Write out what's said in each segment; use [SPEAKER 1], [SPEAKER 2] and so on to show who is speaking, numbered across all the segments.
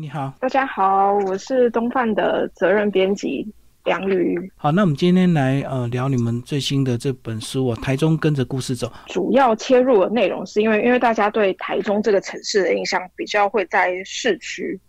[SPEAKER 1] 你好，
[SPEAKER 2] 大家好，我是东范的责任编辑梁瑜。
[SPEAKER 1] 好，那我们今天来呃聊你们最新的这本书哦，《台中跟着故事走》。
[SPEAKER 2] 主要切入的内容是因为，因为大家对台中这个城市的印象比较会在市区。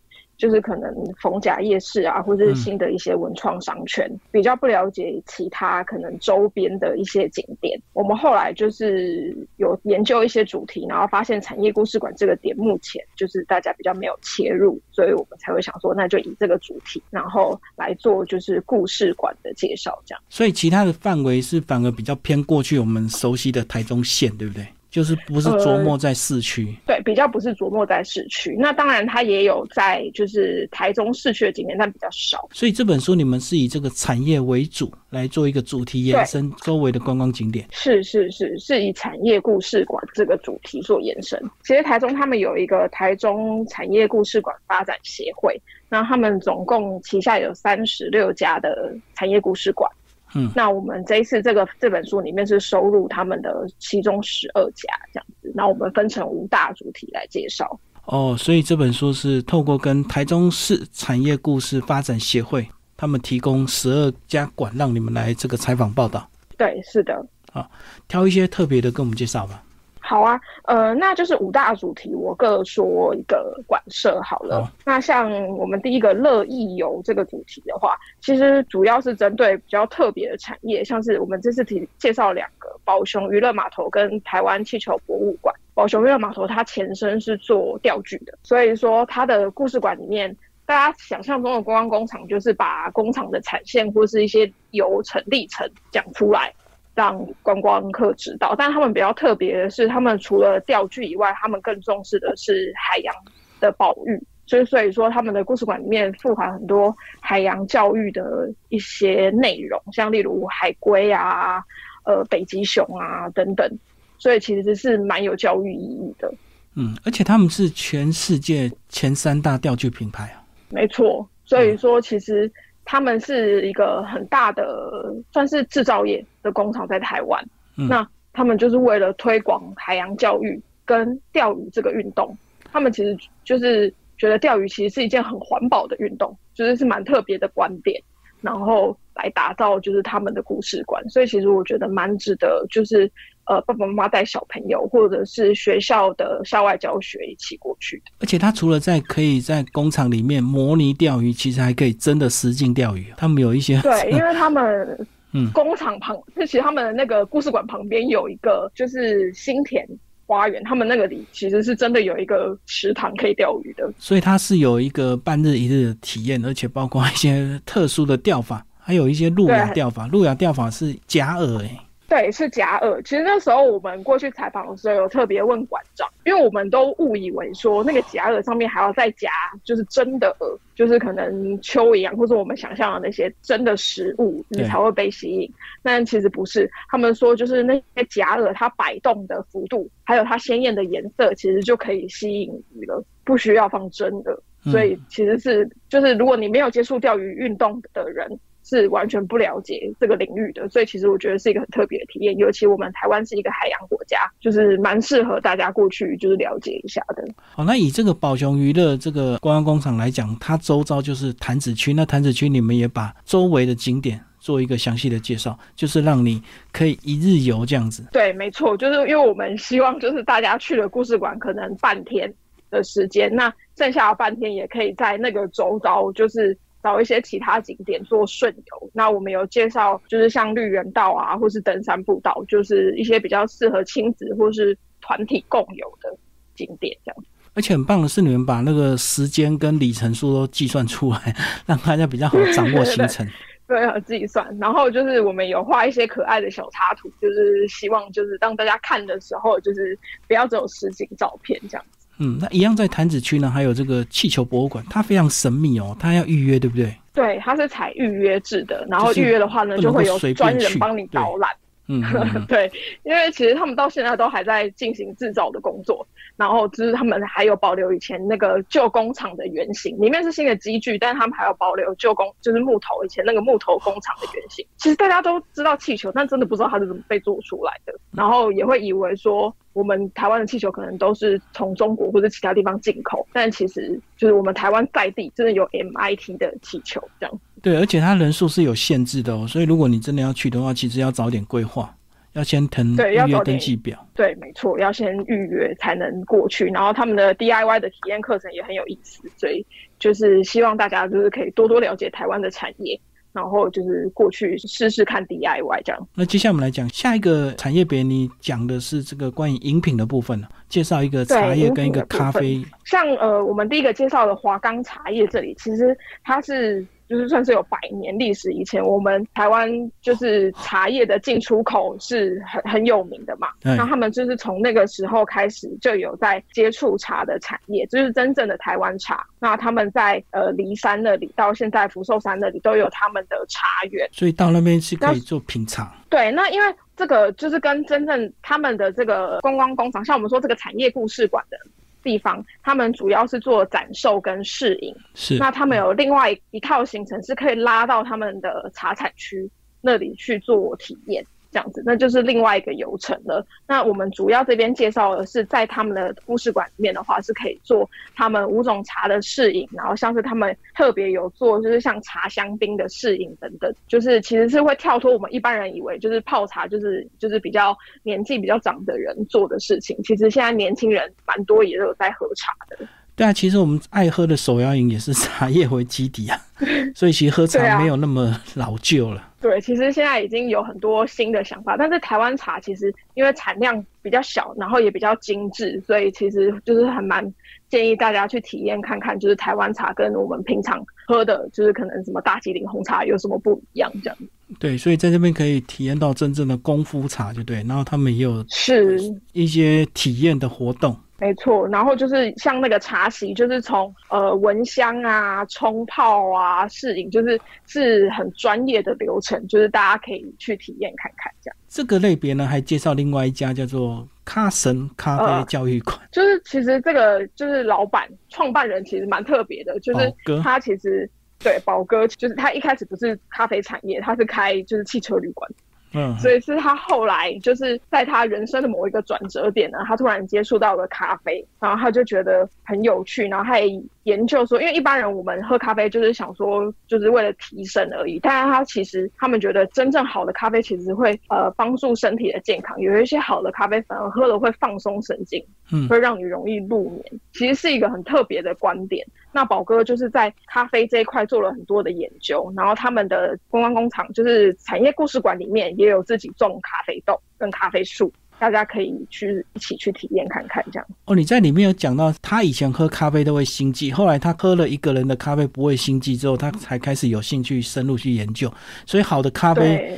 [SPEAKER 2] 就是可能逢甲夜市啊，或者是新的一些文创商圈，比较不了解其他可能周边的一些景点。我们后来就是有研究一些主题，然后发现产业故事馆这个点目前就是大家比较没有切入，所以我们才会想说，那就以这个主题，然后来做就是故事馆的介绍，这样。
[SPEAKER 1] 所以其他的范围是反而比较偏过去我们熟悉的台中县，对不对？就是不是琢磨在市区，
[SPEAKER 2] 对，比较不是琢磨在市区。那当然，它也有在就是台中市区的景点，但比较少。
[SPEAKER 1] 所以这本书你们是以这个产业为主来做一个主题延伸，周围的观光景点。
[SPEAKER 2] 是是是，是以产业故事馆这个主题做延伸。其实台中他们有一个台中产业故事馆发展协会，那他们总共旗下有三十六家的产业故事馆。嗯，那我们这一次这个这本书里面是收录他们的其中十二家这样子，那我们分成五大主题来介绍。
[SPEAKER 1] 哦，所以这本书是透过跟台中市产业故事发展协会他们提供十二家馆，让你们来这个采访报道。
[SPEAKER 2] 对，是的。
[SPEAKER 1] 啊，挑一些特别的跟我们介绍吧。
[SPEAKER 2] 好啊，呃，那就是五大主题，我各说一个馆舍好了。那像我们第一个乐意游这个主题的话，其实主要是针对比较特别的产业，像是我们这次提介绍两个宝熊娱乐码头跟台湾气球博物馆。宝熊娱乐码头它前身是做钓具的，所以说它的故事馆里面，大家想象中的观光工厂就是把工厂的产线或是一些流程历程讲出来。让观光客知道，但他们比较特别的是，他们除了钓具以外，他们更重视的是海洋的保育。所以，所以说他们的故事馆里面富含很多海洋教育的一些内容，像例如海龟啊、呃北极熊啊等等。所以其实是蛮有教育意义的。
[SPEAKER 1] 嗯，而且他们是全世界前三大钓具品牌啊。
[SPEAKER 2] 没错，所以说其实。他们是一个很大的，算是制造业的工厂在台湾。那他们就是为了推广海洋教育跟钓鱼这个运动，他们其实就是觉得钓鱼其实是一件很环保的运动，就是是蛮特别的观点，然后来打造就是他们的故事观。所以其实我觉得蛮值得，就是。呃，爸爸妈妈带小朋友，或者是学校的校外教学一起过去的。
[SPEAKER 1] 而且他除了在可以在工厂里面模拟钓鱼，其实还可以真的实境钓鱼。他们有一些
[SPEAKER 2] 对，因为他们嗯，工厂旁，就其实他们的那个故事馆旁边有一个就是新田花园，他们那个里其实是真的有一个池塘可以钓鱼的。
[SPEAKER 1] 所以它是有一个半日一日的体验，而且包括一些特殊的钓法，还有一些路亚钓法。路亚钓法是假饵哎。
[SPEAKER 2] 对，是假饵。其实那时候我们过去采访的时候，有特别问馆长，因为我们都误以为说那个假饵上面还要再夹，就是真的饵，就是可能蚯蚓啊或者我们想象的那些真的食物，你才会被吸引。但其实不是，他们说就是那些假饵它摆动的幅度，还有它鲜艳的颜色，其实就可以吸引鱼了，不需要放真的。所以其实是就是如果你没有接触钓鱼运动的人。是完全不了解这个领域的，所以其实我觉得是一个很特别的体验。尤其我们台湾是一个海洋国家，就是蛮适合大家过去就是了解一下的。
[SPEAKER 1] 好，那以这个宝熊娱乐这个观光工厂来讲，它周遭就是潭子区。那潭子区你们也把周围的景点做一个详细的介绍，就是让你可以一日游这样子。
[SPEAKER 2] 对，没错，就是因为我们希望就是大家去了故事馆可能半天的时间，那剩下的半天也可以在那个周遭就是。找一些其他景点做顺游，那我们有介绍，就是像绿园道啊，或是登山步道，就是一些比较适合亲子或是团体共游的景点这样。
[SPEAKER 1] 而且很棒的是，你们把那个时间跟里程数都计算出来，让大家比较好掌握行程。
[SPEAKER 2] 对，自己算。然后就是我们有画一些可爱的小插图，就是希望就是让大家看的时候，就是不要只有实景照片这样。
[SPEAKER 1] 嗯，那一样在潭子区呢，还有这个气球博物馆，它非常神秘哦，它要预约，对不对？
[SPEAKER 2] 对，它是采预约制的，然后预约的话呢，就会有专人帮你导览。嗯，对，因为其实他们到现在都还在进行制造的工作，然后就是他们还有保留以前那个旧工厂的原型，里面是新的机具，但是他们还要保留旧工，就是木头以前那个木头工厂的原型。其实大家都知道气球，但真的不知道它是怎么被做出来的，然后也会以为说我们台湾的气球可能都是从中国或者其他地方进口，但其实就是我们台湾在地真的有 MIT 的气球这样。
[SPEAKER 1] 对，而且它人数是有限制的哦，所以如果你真的要去的话，其实要早点规划。要先腾预约登记表，
[SPEAKER 2] 对，没错，要先预约才能过去。然后他们的 DIY 的体验课程也很有意思，所以就是希望大家就是可以多多了解台湾的产业，然后就是过去试试看 DIY 这样。
[SPEAKER 1] 那接下来我们来讲下一个产业别，你讲的是这个关于饮品的部分呢？介绍一个茶叶跟一个咖啡。
[SPEAKER 2] 像呃，我们第一个介绍的华冈茶叶，这里其实它是。就是算是有百年历史，以前我们台湾就是茶叶的进出口是很很有名的嘛。那他们就是从那个时候开始就有在接触茶的产业，就是真正的台湾茶。那他们在呃骊山那里到现在福寿山那里都有他们的茶园，
[SPEAKER 1] 所以到那边是可以做品茶。
[SPEAKER 2] 对，那因为这个就是跟真正他们的这个观光工厂，像我们说这个产业故事馆的。地方，他们主要是做展售跟试饮，
[SPEAKER 1] 是
[SPEAKER 2] 那他们有另外一套行程，是可以拉到他们的茶产区那里去做体验。这样子，那就是另外一个流程了。那我们主要这边介绍的是，在他们的故事馆里面的话，是可以做他们五种茶的试饮，然后像是他们特别有做，就是像茶香槟的试饮等等，就是其实是会跳脱我们一般人以为就是泡茶就是就是比较年纪比较长的人做的事情。其实现在年轻人蛮多也有在喝茶的。
[SPEAKER 1] 对啊，其实我们爱喝的手摇饮也是茶叶为基底啊，所以其实喝茶没有那么老旧了。
[SPEAKER 2] 对，其实现在已经有很多新的想法，但是台湾茶其实因为产量比较小，然后也比较精致，所以其实就是很蛮建议大家去体验看看，就是台湾茶跟我们平常喝的，就是可能什么大吉岭红茶有什么不一样这样。
[SPEAKER 1] 对，所以在这边可以体验到真正的功夫茶，就对。然后他们也有
[SPEAKER 2] 是
[SPEAKER 1] 一些体验的活动。
[SPEAKER 2] 没错，然后就是像那个茶席，就是从呃闻香啊、冲泡啊、试饮，就是是很专业的流程，就是大家可以去体验看看这样。
[SPEAKER 1] 这个类别呢，还介绍另外一家叫做卡神咖啡教育馆，
[SPEAKER 2] 就是其实这个就是老板创办人其实蛮特别的，就是他其实对宝哥，就是他一开始不是咖啡产业，他是开就是汽车旅馆。嗯，所以是他后来就是在他人生的某一个转折点呢，他突然接触到了咖啡，然后他就觉得很有趣，然后他也研究说，因为一般人我们喝咖啡就是想说就是为了提神而已，但是他其实他们觉得真正好的咖啡其实会呃帮助身体的健康，有一些好的咖啡反而喝了会放松神经，嗯，会让你容易入眠，其实是一个很特别的观点。那宝哥就是在咖啡这一块做了很多的研究，然后他们的观光工厂就是产业故事馆里面也有自己种咖啡豆跟咖啡树，大家可以去一起去体验看看这样。
[SPEAKER 1] 哦，你在里面有讲到他以前喝咖啡都会心悸，后来他喝了一个人的咖啡不会心悸之后，他才开始有兴趣深入去研究，所以好的咖啡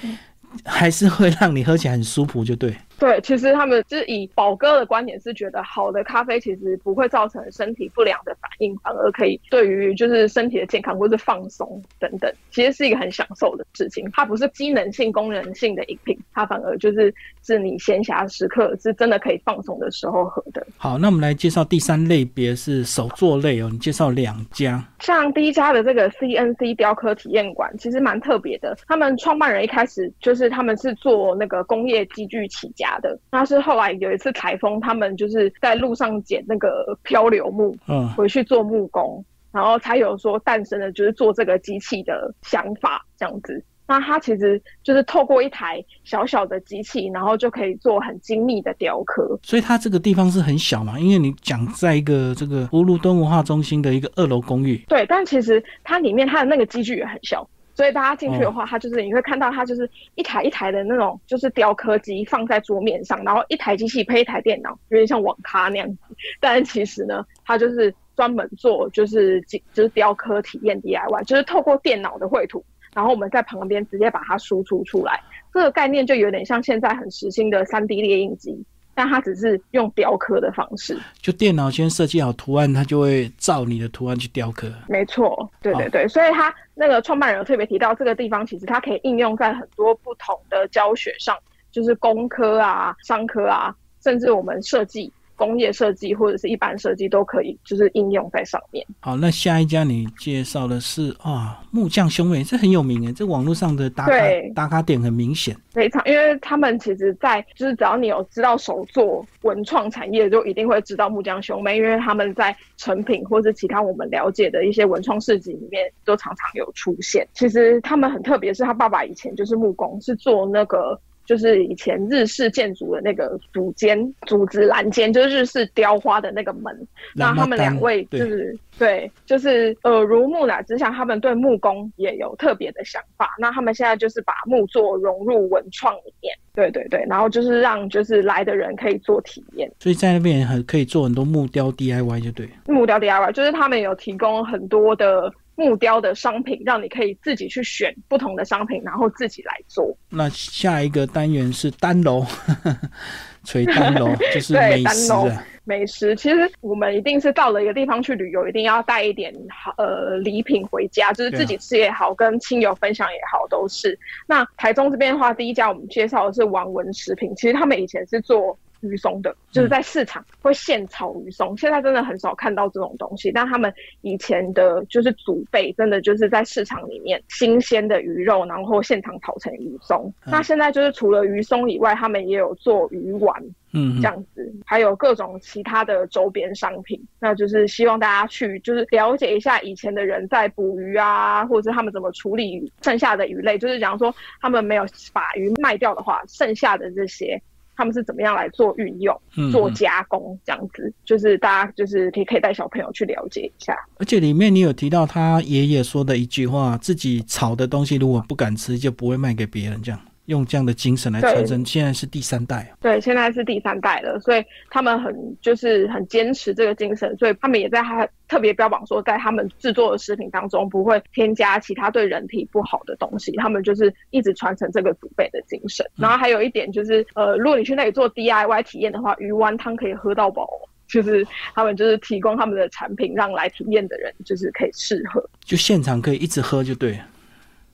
[SPEAKER 1] 还是会让你喝起来很舒服，就对。
[SPEAKER 2] 对，其实他们就是以宝哥的观点是觉得，好的咖啡其实不会造成身体不良的反应，反而可以对于就是身体的健康或是放松等等，其实是一个很享受的事情。它不是机能性、功能性的饮品，它反而就是是你闲暇时刻是真的可以放松的时候喝的。
[SPEAKER 1] 好，那我们来介绍第三类别是手作类哦，你介绍两家，
[SPEAKER 2] 像第一家的这个 CNC 雕刻体验馆，其实蛮特别的。他们创办人一开始就是他们是做那个工业机具起家。的，那是后来有一次台风，他们就是在路上捡那个漂流木，嗯，回去做木工，然后才有说诞生的，就是做这个机器的想法这样子。那它其实就是透过一台小小的机器，然后就可以做很精密的雕刻。
[SPEAKER 1] 所以它这个地方是很小嘛，因为你讲在一个这个葫芦墩文化中心的一个二楼公寓。
[SPEAKER 2] 对，但其实它里面它的那个机具也很小。所以大家进去的话，它就是你会看到它就是一台一台的那种，就是雕刻机放在桌面上，然后一台机器配一台电脑，有点像网咖那样子。但其实呢，它就是专门做就是就是雕刻体验 DIY，就是透过电脑的绘图，然后我们在旁边直接把它输出出来。这个概念就有点像现在很时兴的三 D 列印机。但它只是用雕刻的方式，
[SPEAKER 1] 就电脑先设计好图案，它就会照你的图案去雕刻。
[SPEAKER 2] 没错，对对对，所以它那个创办人有特别提到，这个地方其实它可以应用在很多不同的教学上，就是工科啊、商科啊，甚至我们设计。工业设计或者是一般设计都可以，就是应用在上面。
[SPEAKER 1] 好，那下一家你介绍的是啊，木匠兄妹，这很有名诶，这网络上的打卡打卡点很明显，
[SPEAKER 2] 非常，因为他们其实，在就是只要你有知道手作文创产业，就一定会知道木匠兄妹，因为他们在成品或者其他我们了解的一些文创市集里面都常常有出现。其实他们很特别，是他爸爸以前就是木工，是做那个。就是以前日式建筑的那个组间、组织栏间，就是日式雕花的那个门。那他们两位就是对，就是耳濡目染之下，他们对木工也有特别的想法。那他们现在就是把木作融入文创里面，对对对，然后就是让就是来的人可以做体验。
[SPEAKER 1] 所以在那边很可以做很多木雕 DIY，就对。
[SPEAKER 2] 木雕 DIY 就是他们有提供很多的。木雕的商品，让你可以自己去选不同的商品，然后自己来做。
[SPEAKER 1] 那下一个单元是单楼，垂单楼 就是美食。
[SPEAKER 2] 美食其实我们一定是到了一个地方去旅游，一定要带一点好呃礼品回家，就是自己吃也好，跟亲友分享也好，都是。那台中这边的话，第一家我们介绍的是王文食品，其实他们以前是做。鱼松的，就是在市场会现炒鱼松，现在真的很少看到这种东西。但他们以前的，就是祖辈，真的就是在市场里面新鲜的鱼肉，然后现场炒成鱼松。那现在就是除了鱼松以外，他们也有做鱼丸，嗯，这样子，还有各种其他的周边商品。那就是希望大家去，就是了解一下以前的人在捕鱼啊，或者是他们怎么处理剩下的鱼类。就是假如说他们没有把鱼卖掉的话，剩下的这些。他们是怎么样来做运用、做加工这样子？就是大家就是可以可以带小朋友去了解一下。
[SPEAKER 1] 而且里面你有提到他爷爷说的一句话：自己炒的东西如果不敢吃，就不会卖给别人。这样。用这样的精神来传承，现在是第三代。
[SPEAKER 2] 对，现在是第三代了，所以他们很就是很坚持这个精神，所以他们也在还特别标榜说，在他们制作的食品当中不会添加其他对人体不好的东西。他们就是一直传承这个祖辈的精神。然后还有一点就是，呃，如果你去那里做 DIY 体验的话，鱼丸汤可以喝到饱，就是他们就是提供他们的产品，让来体验的人就是可以试喝，
[SPEAKER 1] 就现场可以一直喝就对。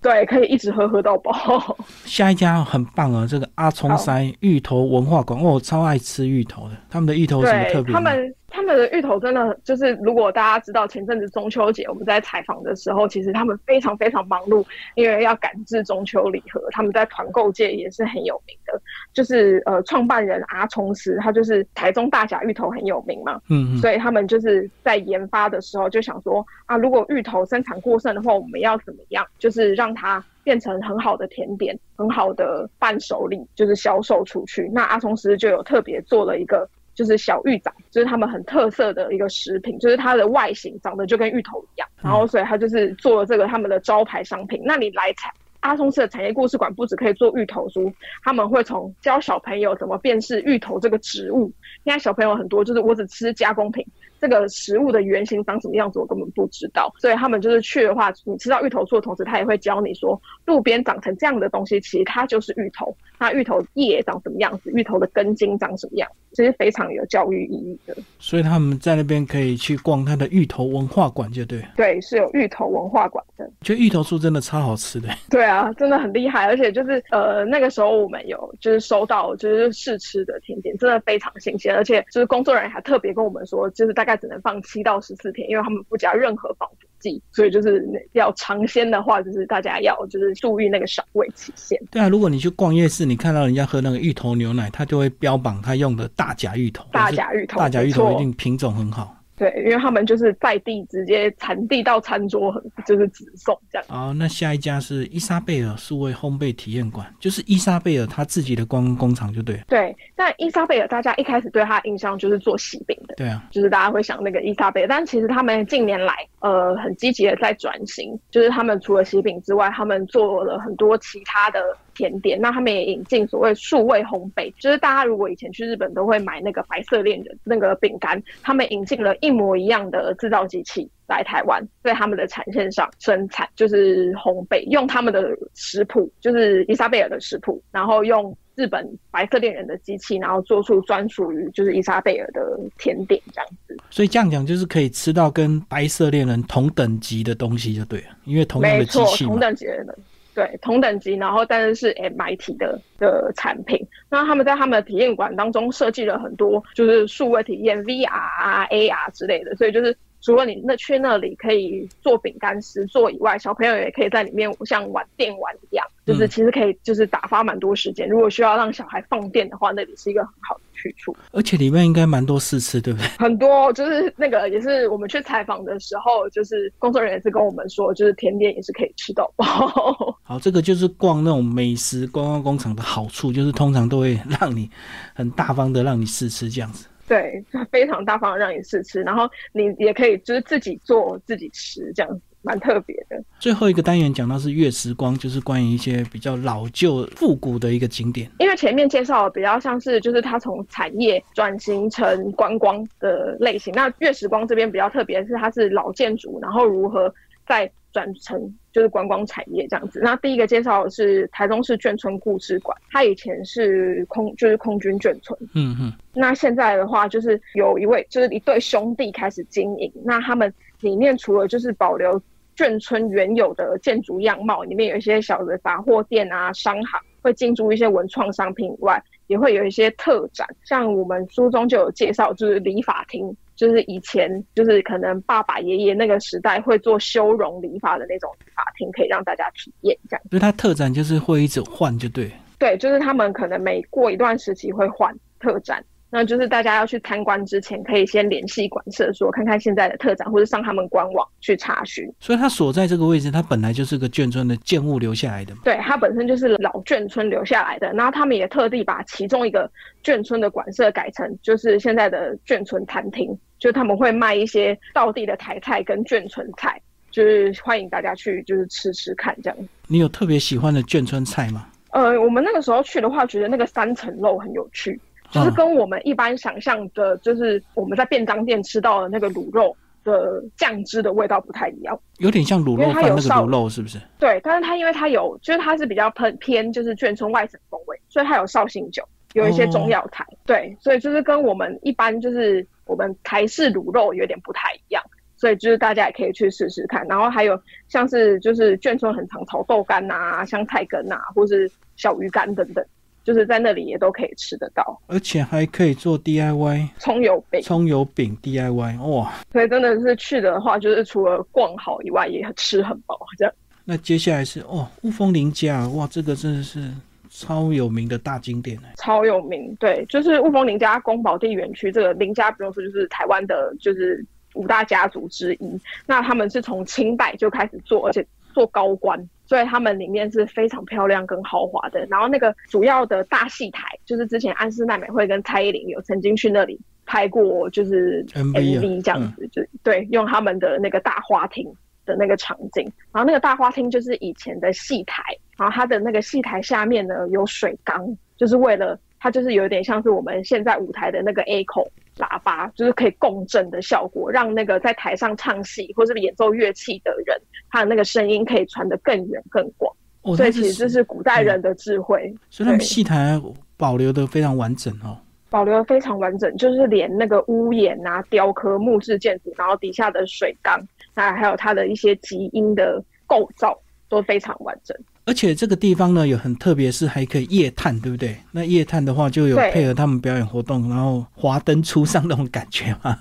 [SPEAKER 2] 对，可以一直喝喝到饱。
[SPEAKER 1] 下一家很棒啊，这个阿冲山芋头文化馆，我超爱吃芋头的，他们的芋头什么特别？
[SPEAKER 2] 他们。他们的芋头真的就是，如果大家知道前阵子中秋节我们在采访的时候，其实他们非常非常忙碌，因为要赶制中秋礼盒。他们在团购界也是很有名的，就是呃，创办人阿冲师，他就是台中大甲芋头很有名嘛，嗯，所以他们就是在研发的时候就想说啊，如果芋头生产过剩的话，我们要怎么样，就是让它变成很好的甜点，很好的伴手礼，就是销售出去。那阿松师就有特别做了一个。就是小芋仔，就是他们很特色的一个食品，就是它的外形长得就跟芋头一样，然后所以他就是做了这个他们的招牌商品。那你来采阿松市的产业故事馆，不止可以做芋头酥，他们会从教小朋友怎么辨识芋头这个植物。现在小朋友很多就是我只吃加工品。这个食物的原型长什么样子，我根本不知道。所以他们就是去的话，你吃到芋头树的同时，他也会教你说，路边长成这样的东西，其实它就是芋头。那芋头叶长什么样子？芋头的根茎长什么样？其实非常有教育意义的。
[SPEAKER 1] 所以他们在那边可以去逛他的芋头文化馆，就对。
[SPEAKER 2] 对，是有芋头文化馆的。
[SPEAKER 1] 就芋头树真的超好吃的。
[SPEAKER 2] 对啊，真的很厉害，而且就是呃那个时候我们有就是收到就是试吃的甜点，真的非常新鲜，而且就是工作人员还特别跟我们说，就是大概只能放七到十四天，因为他们不加任何防腐剂，所以就是要尝鲜的话，就是大家要就是注意那个赏味期限。
[SPEAKER 1] 对啊，如果你去逛夜市，你看到人家喝那个芋头牛奶，他就会标榜他用的大甲芋头，
[SPEAKER 2] 大甲芋头，
[SPEAKER 1] 大甲芋头一定品种很好。
[SPEAKER 2] 对，因为他们就是在地直接产地到餐桌，就是直送这样。
[SPEAKER 1] 好，那下一家是伊莎贝尔数位烘焙体验馆，就是伊莎贝尔他自己的光工厂，就对。
[SPEAKER 2] 对，那伊莎贝尔大家一开始对他印象就是做喜饼的，
[SPEAKER 1] 对啊，
[SPEAKER 2] 就是大家会想那个伊莎贝尔，但其实他们近年来呃很积极的在转型，就是他们除了喜饼之外，他们做了很多其他的。甜点，那他们也引进所谓数位烘焙，就是大家如果以前去日本都会买那个白色恋人那个饼干，他们引进了一模一样的制造机器来台湾，在他们的产线上生产，就是烘焙，用他们的食谱，就是伊莎贝尔的食谱，然后用日本白色恋人的机器，然后做出专属于就是伊莎贝尔的甜点这样子。
[SPEAKER 1] 所以这样讲就是可以吃到跟白色恋人同等级的东西就对了，因为同样的机器
[SPEAKER 2] 同等级的。对，同等级，然后但是是 MIT 的的产品。那他们在他们的体验馆当中设计了很多，就是数位体验 VR 啊、AR 之类的，所以就是。除了你那去那里可以做饼干师做以外，小朋友也可以在里面像玩电玩一样，就是其实可以就是打发蛮多时间。如果需要让小孩放电的话，那里是一个很好的去处。
[SPEAKER 1] 而且里面应该蛮多试吃，对不对？
[SPEAKER 2] 很多，就是那个也是我们去采访的时候，就是工作人员是跟我们说，就是甜点也是可以吃到饱。
[SPEAKER 1] 好，这个就是逛那种美食观光工厂的好处，就是通常都会让你很大方的让你试吃这样子。
[SPEAKER 2] 对，非常大方的让你试吃，然后你也可以就是自己做自己吃，这样子蛮特别的。
[SPEAKER 1] 最后一个单元讲到是月时光，就是关于一些比较老旧复古的一个景点。
[SPEAKER 2] 因为前面介绍比较像是就是它从产业转型成观光的类型，那月时光这边比较特别是它是老建筑，然后如何在转成就是观光产业这样子。那第一个介绍的是台中市眷村故事馆，它以前是空就是空军眷村，嗯嗯。那现在的话，就是有一位就是一对兄弟开始经营。那他们里面除了就是保留眷村原有的建筑样貌，里面有一些小的杂货店啊、商行，会进驻一些文创商品以外，也会有一些特展。像我们书中就有介绍，就是理发厅。就是以前，就是可能爸爸爷爷那个时代会做修容理发的那种理发厅，可以让大家体验这样。
[SPEAKER 1] 所以它特展就是会一直换，就对。
[SPEAKER 2] 对，就是他们可能每过一段时期会换特展。那就是大家要去参观之前，可以先联系馆舍，说看看现在的特展，或者上他们官网去查询。
[SPEAKER 1] 所以它所在这个位置，它本来就是个眷村的建物留下来的嘛。
[SPEAKER 2] 对，它本身就是老眷村留下来的。然后他们也特地把其中一个眷村的馆舍改成就是现在的眷村餐厅，就他们会卖一些道地的台菜跟眷村菜，就是欢迎大家去就是吃吃看这样。
[SPEAKER 1] 你有特别喜欢的眷村菜吗？
[SPEAKER 2] 呃，我们那个时候去的话，觉得那个三层肉很有趣。就是跟我们一般想象的，就是我们在便当店吃到的那个卤肉的酱汁的味道不太一样，
[SPEAKER 1] 有点像卤肉饭那个卤肉，是不是？
[SPEAKER 2] 对，但是它因为它有，就是它是比较偏偏就是眷村外省风味，所以它有绍兴酒，有一些中药材，对，所以就是跟我们一般就是我们台式卤肉有点不太一样，所以就是大家也可以去试试看。然后还有像是就是眷村很常炒豆干呐、香菜根呐，或是小鱼干等等。就是在那里也都可以吃得到，
[SPEAKER 1] 而且还可以做 DIY
[SPEAKER 2] 葱油饼。
[SPEAKER 1] 葱油饼 DIY 哇！
[SPEAKER 2] 所以真的是去的话，就是除了逛好以外，也吃很饱这样。
[SPEAKER 1] 那接下来是哦，雾峰林家哇，这个真的是超有名的大景点
[SPEAKER 2] 超有名，对，就是雾峰林家宫保地园区这个林家不用说，就是台湾的，就是五大家族之一。那他们是从清代就开始做，而且做高官。所以他们里面是非常漂亮跟豪华的，然后那个主要的大戏台，就是之前安室奈美惠跟蔡依林有曾经去那里拍过，就是 MV 这样子，就对，用他们的那个大花厅的那个场景，然后那个大花厅就是以前的戏台，然后它的那个戏台下面呢有水缸，就是为了它就是有点像是我们现在舞台的那个 A 口。喇叭就是可以共振的效果，让那个在台上唱戏或是演奏乐器的人，他的那个声音可以传得更远更广。哦所以其实这是古代人的智慧。
[SPEAKER 1] 所以他们戏台保留的非常完整哦，
[SPEAKER 2] 保留的非常完整，就是连那个屋檐啊、雕刻木质建筑，然后底下的水缸，那还有它的一些基因的构造都非常完整。
[SPEAKER 1] 而且这个地方呢，有很特别，是还可以夜探，对不对？那夜探的话，就有配合他们表演活动，然后华灯初上那种感觉嘛。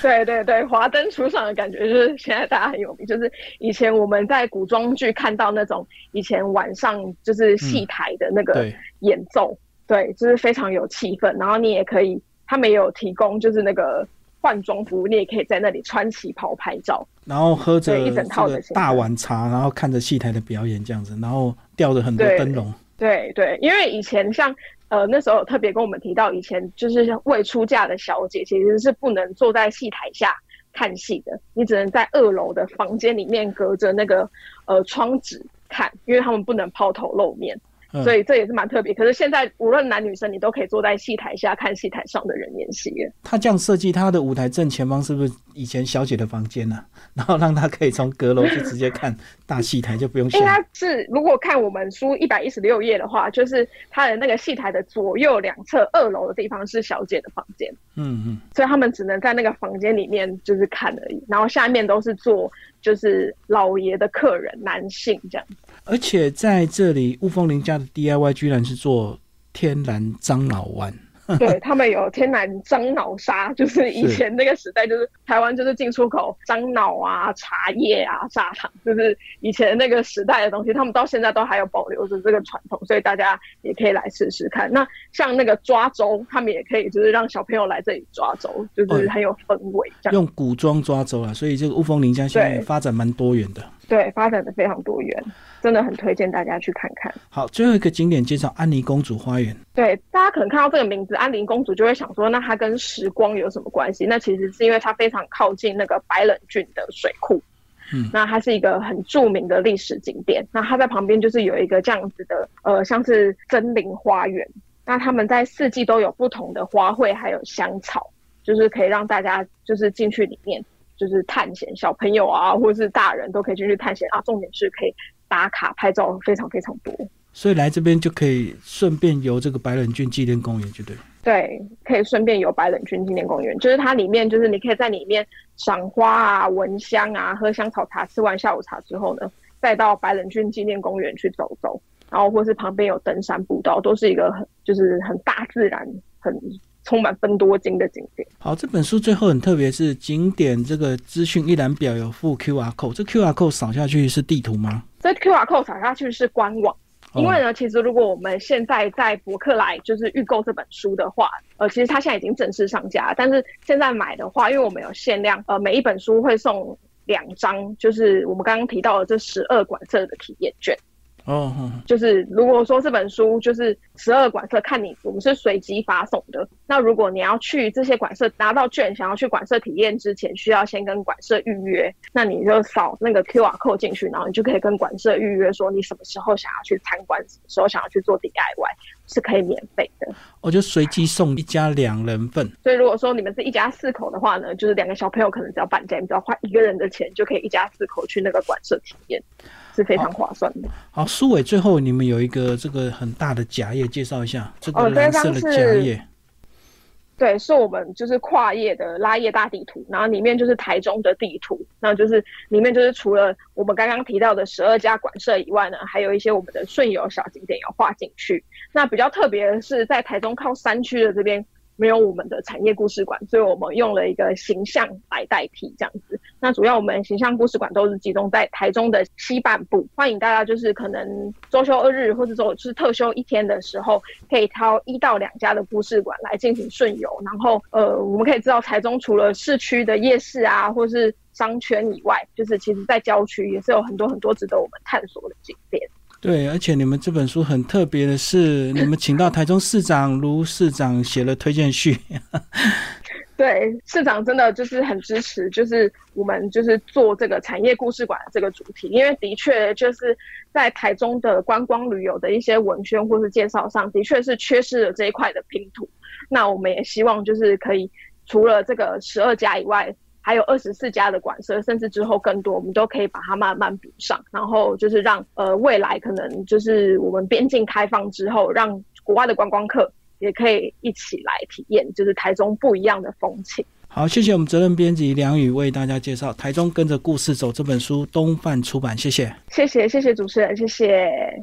[SPEAKER 2] 对对对，华灯初上的感觉就是现在大家很有名，就是以前我们在古装剧看到那种以前晚上就是戏台的那个演奏，对，就是非常有气氛。然后你也可以，他们也有提供就是那个换装服，你也可以在那里穿旗袍拍照。
[SPEAKER 1] 然后喝着一整套的大碗茶，然后看着戏台的表演这样子，然后吊着很多灯笼。
[SPEAKER 2] 对对，因为以前像呃那时候特别跟我们提到，以前就是未出嫁的小姐其实是不能坐在戏台下看戏的，你只能在二楼的房间里面隔着那个呃窗纸看，因为他们不能抛头露面。所以这也是蛮特别。可是现在无论男女生，你都可以坐在戏台下看戏台上的人演戏。
[SPEAKER 1] 他这样设计，他的舞台正前方是不是以前小姐的房间呢，然后让她可以从阁楼就直接看大戏台，就不用。
[SPEAKER 2] 应该是如果看我们书一百一十六页的话，就是它的那个戏台的左右两侧二楼的地方是小姐的房间。嗯嗯。所以他们只能在那个房间里面就是看而已，然后下面都是坐就是老爷的客人，男性这样。
[SPEAKER 1] 而且在这里，雾峰林家的 DIY 居然是做天然樟脑丸。
[SPEAKER 2] 对他们有天然樟脑沙，就是以前那个时代，就是台湾就是进出口樟脑啊、茶叶啊、砂糖，就是以前那个时代的东西，他们到现在都还有保留着这个传统，所以大家也可以来试试看。那像那个抓周，他们也可以就是让小朋友来这里抓周，就是很有氛围。
[SPEAKER 1] 这样用古装抓周啊，所以这个雾峰林家现在发展蛮多元的。
[SPEAKER 2] 对，发展的非常多元，真的很推荐大家去看看。
[SPEAKER 1] 好，最后一个景点介绍安妮公主花园。
[SPEAKER 2] 对，大家可能看到这个名字安妮公主，就会想说，那它跟时光有什么关系？那其实是因为它非常靠近那个白冷郡的水库。嗯，那它是一个很著名的历史景点。那它在旁边就是有一个这样子的，呃，像是森林花园。那他们在四季都有不同的花卉，还有香草，就是可以让大家就是进去里面。就是探险，小朋友啊，或者是大人都可以进去探险啊。重点是可以打卡拍照，非常非常多。
[SPEAKER 1] 所以来这边就可以顺便游这个白冷郡纪念公园，就对。
[SPEAKER 2] 对，可以顺便游白冷郡纪念公园，就是它里面就是你可以在里面赏花啊、闻香啊、喝香草茶，吃完下午茶之后呢，再到白冷郡纪念公园去走走，然后或是旁边有登山步道，都是一个很就是很大自然很。充满分多金的景点。
[SPEAKER 1] 好，这本书最后很特别，是景点这个资讯一览表有附 Q R code，这 Q R code 扫下去是地图吗？
[SPEAKER 2] 这 Q R code 扫下去是官网。因为呢，其实如果我们现在在博客来就是预购这本书的话，呃，其实它现在已经正式上架。但是现在买的话，因为我们有限量，呃，每一本书会送两张，就是我们刚刚提到的这十二馆舍的体验券。哦，就是如果说这本书就是十二馆舍，看你我们是随机发送的。那如果你要去这些馆舍拿到券，想要去馆舍体验之前，需要先跟馆舍预约。那你就扫那个 Q R code 进去，然后你就可以跟馆舍预约，说你什么时候想要去参观，什么时候想要去做 D I Y，是可以免费的。
[SPEAKER 1] 我就随机送一家两人份。
[SPEAKER 2] 所以如果说你们是一家四口的话呢，就是两个小朋友可能只要半价，你只要花一个人的钱，就可以一家四口去那个馆舍体验。是非常划算的。
[SPEAKER 1] 好，苏伟，最后你们有一个这个很大的夹页，介绍一下这个蓝色的夹页。
[SPEAKER 2] 对，是我们就是跨页的拉页大地图，然后里面就是台中的地图，那就是里面就是除了我们刚刚提到的十二家馆舍以外呢，还有一些我们的顺游小景点要画进去。那比较特别的是，在台中靠山区的这边。没有我们的产业故事馆，所以我们用了一个形象来代替这样子。那主要我们形象故事馆都是集中在台中的西半部，欢迎大家就是可能周休二日或者说是特休一天的时候，可以挑一到两家的故事馆来进行顺游。然后呃，我们可以知道台中除了市区的夜市啊，或是商圈以外，就是其实在郊区也是有很多很多值得我们探索的景点。
[SPEAKER 1] 对，而且你们这本书很特别的是，你们请到台中市长卢市长写了推荐序。
[SPEAKER 2] 对，市长真的就是很支持，就是我们就是做这个产业故事馆这个主题，因为的确就是在台中的观光旅游的一些文宣或是介绍上，的确是缺失了这一块的拼图。那我们也希望就是可以除了这个十二家以外。还有二十四家的馆舍，甚至之后更多，我们都可以把它慢慢补上。然后就是让呃未来可能就是我们边境开放之后，让国外的观光客也可以一起来体验，就是台中不一样的风情。
[SPEAKER 1] 好，谢谢我们责任编辑梁宇为大家介绍《台中跟着故事走》这本书，东范出版。谢谢，
[SPEAKER 2] 谢谢，谢谢主持人，谢谢。